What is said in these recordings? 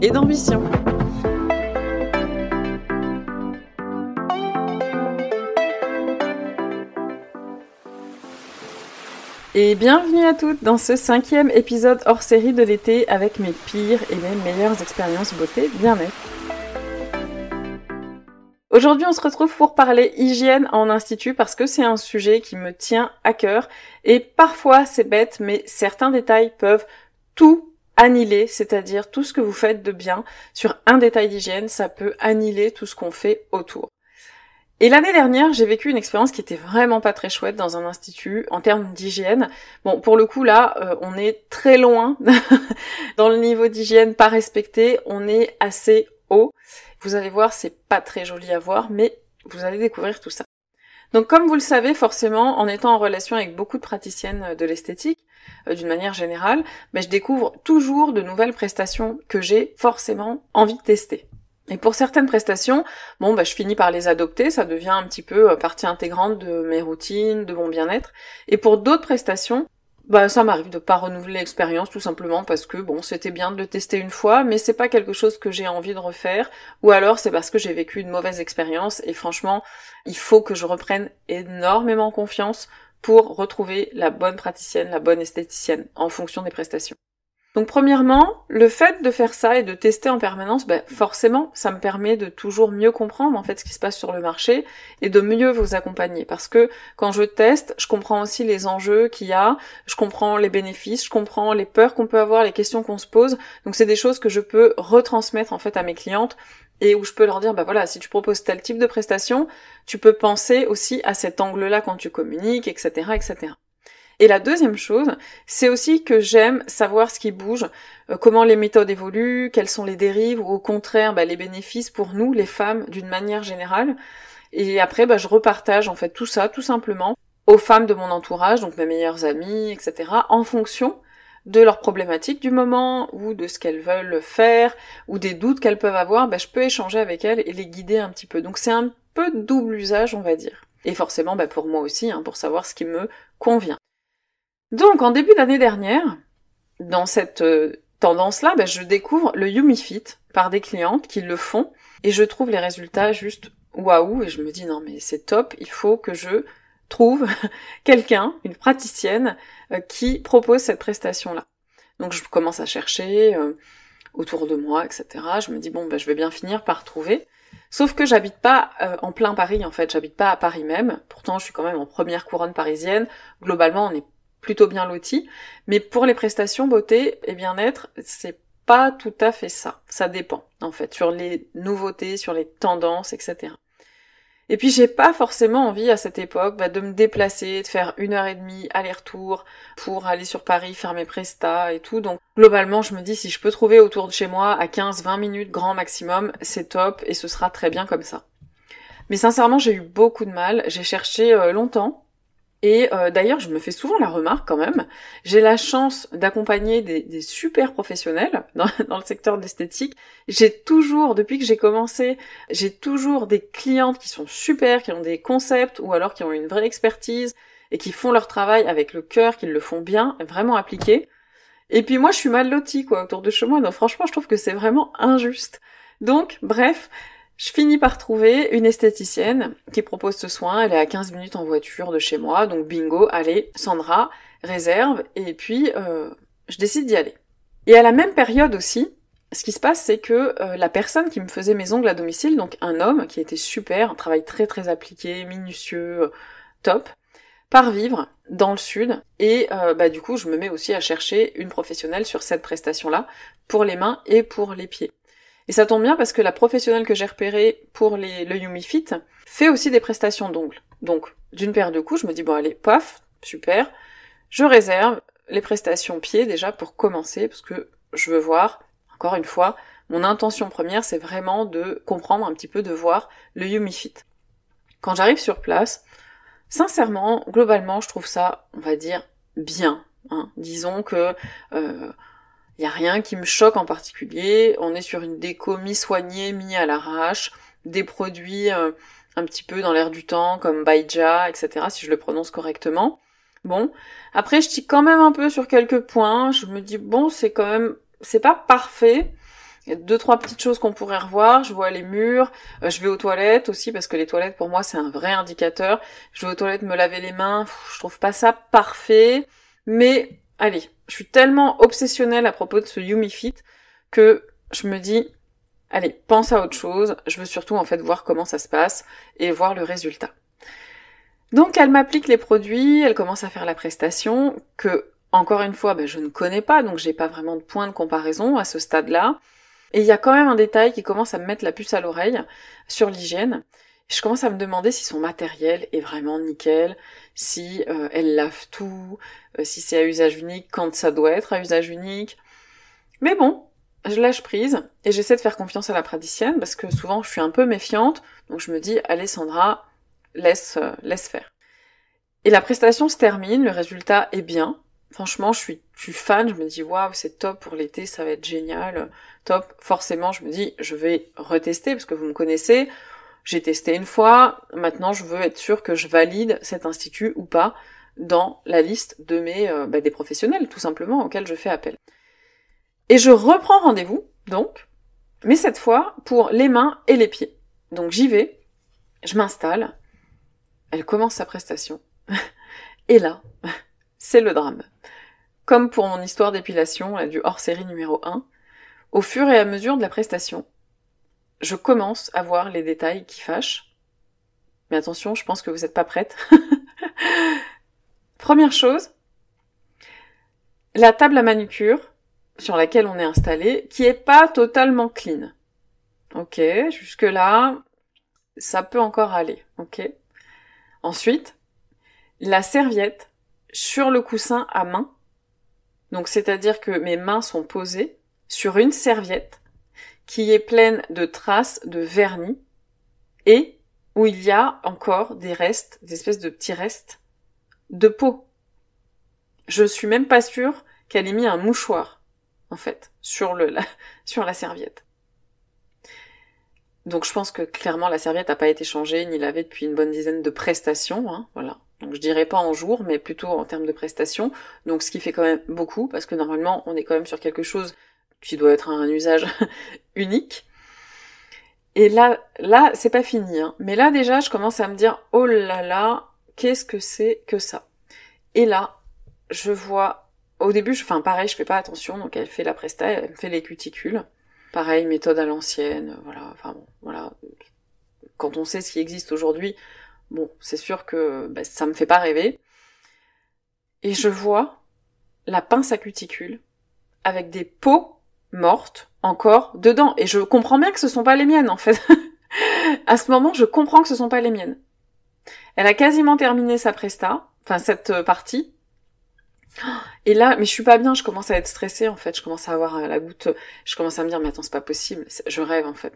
et d'ambition. Et bienvenue à toutes dans ce cinquième épisode hors série de l'été avec mes pires et mes meilleures expériences beauté bien-être. Aujourd'hui, on se retrouve pour parler hygiène en institut parce que c'est un sujet qui me tient à cœur et parfois c'est bête, mais certains détails peuvent tout annihiler, c'est-à-dire tout ce que vous faites de bien sur un détail d'hygiène, ça peut annihiler tout ce qu'on fait autour. Et l'année dernière, j'ai vécu une expérience qui était vraiment pas très chouette dans un institut en termes d'hygiène. Bon, pour le coup là, euh, on est très loin dans le niveau d'hygiène pas respecté, on est assez haut. Vous allez voir, c'est pas très joli à voir, mais vous allez découvrir tout ça. Donc comme vous le savez forcément, en étant en relation avec beaucoup de praticiennes de l'esthétique, euh, d'une manière générale, mais je découvre toujours de nouvelles prestations que j'ai forcément envie de tester. Et pour certaines prestations, bon, bah, je finis par les adopter, ça devient un petit peu euh, partie intégrante de mes routines, de mon bien-être. Et pour d'autres prestations, bah ça m'arrive de pas renouveler l'expérience tout simplement parce que bon c'était bien de le tester une fois mais c'est pas quelque chose que j'ai envie de refaire ou alors c'est parce que j'ai vécu une mauvaise expérience et franchement il faut que je reprenne énormément confiance pour retrouver la bonne praticienne, la bonne esthéticienne en fonction des prestations. Donc premièrement, le fait de faire ça et de tester en permanence, ben forcément, ça me permet de toujours mieux comprendre en fait ce qui se passe sur le marché et de mieux vous accompagner. Parce que quand je teste, je comprends aussi les enjeux qu'il y a, je comprends les bénéfices, je comprends les peurs qu'on peut avoir, les questions qu'on se pose. Donc c'est des choses que je peux retransmettre en fait à mes clientes et où je peux leur dire bah voilà si tu proposes tel type de prestation, tu peux penser aussi à cet angle-là quand tu communiques, etc., etc. Et la deuxième chose, c'est aussi que j'aime savoir ce qui bouge, euh, comment les méthodes évoluent, quelles sont les dérives, ou au contraire bah, les bénéfices pour nous, les femmes, d'une manière générale. Et après, bah, je repartage en fait tout ça, tout simplement, aux femmes de mon entourage, donc mes meilleures amies, etc., en fonction de leurs problématiques du moment ou de ce qu'elles veulent faire ou des doutes qu'elles peuvent avoir, bah, je peux échanger avec elles et les guider un petit peu. Donc c'est un peu double usage, on va dire. Et forcément, bah, pour moi aussi, hein, pour savoir ce qui me convient. Donc, en début d'année dernière, dans cette euh, tendance-là, ben, je découvre le YumiFit par des clientes qui le font et je trouve les résultats juste waouh et je me dis non mais c'est top, il faut que je trouve quelqu'un, une praticienne euh, qui propose cette prestation-là. Donc je commence à chercher euh, autour de moi, etc. Je me dis bon ben je vais bien finir par trouver. Sauf que j'habite pas en plein Paris en fait, j'habite pas à Paris même. Pourtant je suis quand même en première couronne parisienne. Globalement on est plutôt bien loti. Mais pour les prestations beauté et bien-être, c'est pas tout à fait ça. Ça dépend, en fait, sur les nouveautés, sur les tendances, etc. Et puis j'ai pas forcément envie à cette époque bah, de me déplacer, de faire une heure et demie aller-retour pour aller sur Paris faire mes prestats et tout. Donc globalement je me dis si je peux trouver autour de chez moi à 15-20 minutes grand maximum, c'est top et ce sera très bien comme ça. Mais sincèrement j'ai eu beaucoup de mal, j'ai cherché euh, longtemps et euh, d'ailleurs, je me fais souvent la remarque quand même, j'ai la chance d'accompagner des, super professionnels dans, le secteur d'esthétique. J'ai toujours, depuis que j'ai commencé, j'ai toujours des clientes qui sont super, qui ont des concepts ou alors qui ont une vraie expertise et qui font leur travail avec le cœur, qui le font bien, vraiment appliqué. Et puis moi, je suis mal lotie quoi autour de chez moi, donc franchement, je trouve que c'est vraiment injuste. Donc, bref, je finis par trouver une esthéticienne qui propose ce soin. Elle est à 15 minutes en voiture de chez moi, donc bingo, allez, Sandra, réserve, et puis euh, je décide d'y aller. Et à la même période aussi, ce qui se passe, c'est que euh, la personne qui me faisait mes ongles à domicile, donc un homme qui était super, un travail très très appliqué, minutieux, euh, top, part vivre dans le sud, et bah du coup je me mets aussi à chercher une professionnelle sur cette prestation-là, pour les mains et pour les pieds. Et ça tombe bien parce que la professionnelle que j'ai repérée pour le Yumi Fit fait aussi des prestations d'ongles. Donc, d'une paire de coups, je me dis, bon allez, paf, super. Je réserve les prestations pieds déjà pour commencer, parce que je veux voir, encore une fois, Mon intention première, c'est vraiment de comprendre un petit peu, de voir le Yumifit. Quand j'arrive sur place, sincèrement, globalement, je trouve ça, on va dire, bien. Hein. Disons que euh, y a rien qui me choque en particulier. On est sur une déco mi-soignée, mi à l'arrache, des produits euh, un petit peu dans l'air du temps, comme Baija, etc., si je le prononce correctement. Bon. Après, je tique quand même un peu sur quelques points. Je me dis, bon, c'est quand même, c'est pas parfait. Il y a deux, trois petites choses qu'on pourrait revoir. Je vois les murs. Euh, je vais aux toilettes aussi, parce que les toilettes, pour moi, c'est un vrai indicateur. Je vais aux toilettes me laver les mains. je trouve pas ça parfait. Mais, allez, je suis tellement obsessionnelle à propos de ce Yumi Fit que je me dis, allez, pense à autre chose. Je veux surtout, en fait, voir comment ça se passe et voir le résultat. Donc elle m'applique les produits, elle commence à faire la prestation, que encore une fois, ben, je ne connais pas, donc j'ai pas vraiment de point de comparaison à ce stade-là. Et il y a quand même un détail qui commence à me mettre la puce à l'oreille sur l'hygiène. Je commence à me demander si son matériel est vraiment nickel, si euh, elle lave tout, euh, si c'est à usage unique, quand ça doit être à usage unique. Mais bon, je lâche prise et j'essaie de faire confiance à la praticienne parce que souvent je suis un peu méfiante, donc je me dis allez Sandra, laisse, euh, laisse faire. Et la prestation se termine, le résultat est bien. Franchement, je suis, je suis fan, je me dis waouh, c'est top pour l'été, ça va être génial, top. Forcément, je me dis je vais retester parce que vous me connaissez. J'ai testé une fois, maintenant je veux être sûr que je valide cet institut ou pas dans la liste de mes euh, bah, des professionnels tout simplement auxquels je fais appel. Et je reprends rendez-vous donc, mais cette fois pour les mains et les pieds. Donc j'y vais, je m'installe, elle commence sa prestation. Et là, c'est le drame. Comme pour mon histoire d'épilation, du hors-série numéro 1, au fur et à mesure de la prestation, je commence à voir les détails qui fâchent. Mais attention, je pense que vous n'êtes pas prête. Première chose, la table à manucure sur laquelle on est installé, qui est pas totalement clean. Ok, jusque là, ça peut encore aller. Ok. Ensuite, la serviette sur le coussin à main. Donc c'est-à-dire que mes mains sont posées sur une serviette qui est pleine de traces de vernis et où il y a encore des restes, des espèces de petits restes de peau. Je suis même pas sûre qu'elle ait mis un mouchoir, en fait, sur le, la, sur la serviette. Donc je pense que clairement la serviette n'a pas été changée ni lavée depuis une bonne dizaine de prestations, hein, voilà. Donc je dirais pas en jour, mais plutôt en termes de prestations. Donc ce qui fait quand même beaucoup, parce que normalement on est quand même sur quelque chose qui doit être un usage unique. Et là, là, c'est pas fini, hein. Mais là déjà, je commence à me dire, oh là là, qu'est-ce que c'est que ça? Et là, je vois, au début, je, enfin pareil, je fais pas attention, donc elle fait la presta, elle me fait les cuticules. Pareil, méthode à l'ancienne, voilà, enfin bon, voilà. Quand on sait ce qui existe aujourd'hui, bon, c'est sûr que bah, ça me fait pas rêver. Et je vois la pince à cuticule avec des peaux mortes encore dedans. Et je comprends bien que ce sont pas les miennes, en fait. à ce moment, je comprends que ce sont pas les miennes. Elle a quasiment terminé sa presta, enfin cette euh, partie, et là, mais je suis pas bien, je commence à être stressée en fait, je commence à avoir euh, la goutte, je commence à me dire mais attends c'est pas possible, je rêve en fait.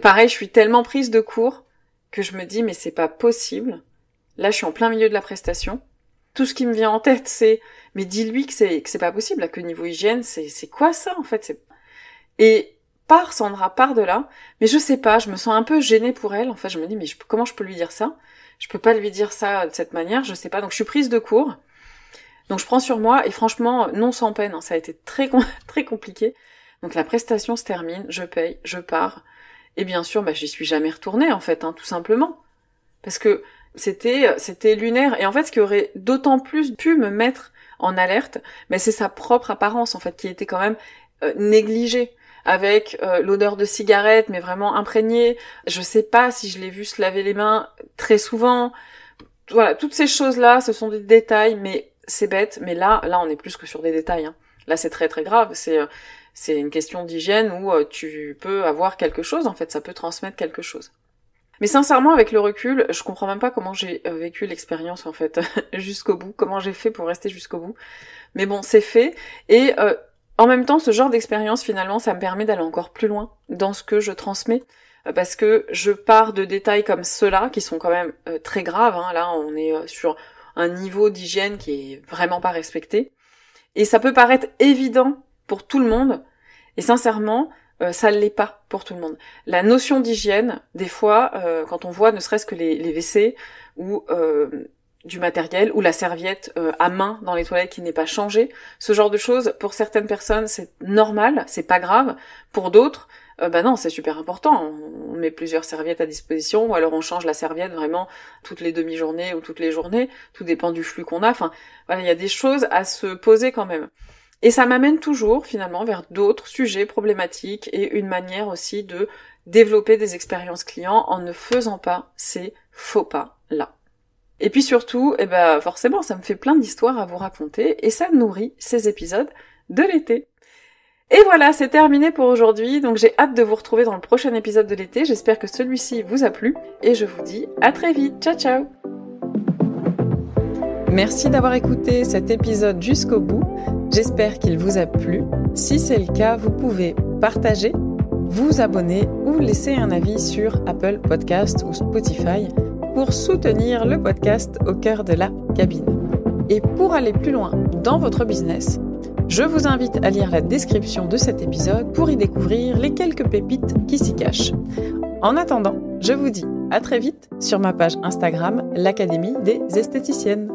Pareil, je suis tellement prise de court que je me dis mais c'est pas possible. Là, je suis en plein milieu de la prestation. Tout ce qui me vient en tête, c'est mais dis-lui que c'est c'est pas possible, là, que niveau hygiène, c'est c'est quoi ça en fait? C'est... Et part Sandra, part de là, mais je sais pas, je me sens un peu gênée pour elle. En fait, je me dis mais comment je peux lui dire ça? Je peux pas lui dire ça de cette manière, je sais pas. Donc je suis prise de court. Donc je prends sur moi et franchement, non sans peine, hein, ça a été très très compliqué. Donc la prestation se termine, je paye, je pars. Et bien sûr, bah, j'y suis jamais retournée en fait, hein, tout simplement. Parce que c'était c'était lunaire. Et en fait, ce qui aurait d'autant plus pu me mettre en alerte, mais c'est sa propre apparence en fait qui était quand même euh, négligée avec euh, l'odeur de cigarette mais vraiment imprégnée. Je sais pas si je l'ai vu se laver les mains très souvent. Voilà, toutes ces choses-là, ce sont des détails, mais c'est bête, mais là, là, on est plus que sur des détails. Hein. Là, c'est très très grave. C'est euh, une question d'hygiène où euh, tu peux avoir quelque chose. En fait, ça peut transmettre quelque chose. Mais sincèrement, avec le recul, je comprends même pas comment j'ai vécu l'expérience en fait jusqu'au bout. Comment j'ai fait pour rester jusqu'au bout. Mais bon, c'est fait. Et En même temps, ce genre d'expérience, finalement, ça me permet d'aller encore plus loin dans ce que je transmets euh, parce que je pars de détails comme ceux-là qui sont quand même euh, très graves. Hein. Là, on est euh, sur un niveau d'hygiène qui est vraiment pas respecté. Et ça peut paraître évident pour tout le monde. Et sincèrement, ça ne l'est pas pour tout le monde. La notion d'hygiène, des fois, quand on voit ne serait-ce que les, les WC ou du matériel ou la serviette euh, à main dans les toilettes qui n'est pas changée. Ce genre de choses, pour certaines personnes, c'est normal, c'est pas grave. Pour d'autres, euh, bah non, c'est super important. On met plusieurs serviettes à disposition, ou alors on change la serviette vraiment toutes les demi-journées ou toutes les journées. Tout dépend du flux qu'on a. Enfin, voilà, il y a des choses à se poser quand même. Et ça m'amène toujours finalement vers d'autres sujets problématiques et une manière aussi de développer des expériences clients en ne faisant pas ces faux pas là. Et puis surtout, eh ben forcément, ça me fait plein d'histoires à vous raconter et ça nourrit ces épisodes de l'été. Et voilà, c'est terminé pour aujourd'hui, donc j'ai hâte de vous retrouver dans le prochain épisode de l'été. J'espère que celui-ci vous a plu et je vous dis à très vite. Ciao ciao Merci d'avoir écouté cet épisode jusqu'au bout. J'espère qu'il vous a plu. Si c'est le cas, vous pouvez partager, vous abonner ou laisser un avis sur Apple Podcast ou Spotify pour soutenir le podcast au cœur de la cabine. Et pour aller plus loin dans votre business, je vous invite à lire la description de cet épisode pour y découvrir les quelques pépites qui s'y cachent. En attendant, je vous dis à très vite sur ma page Instagram, l'Académie des esthéticiennes.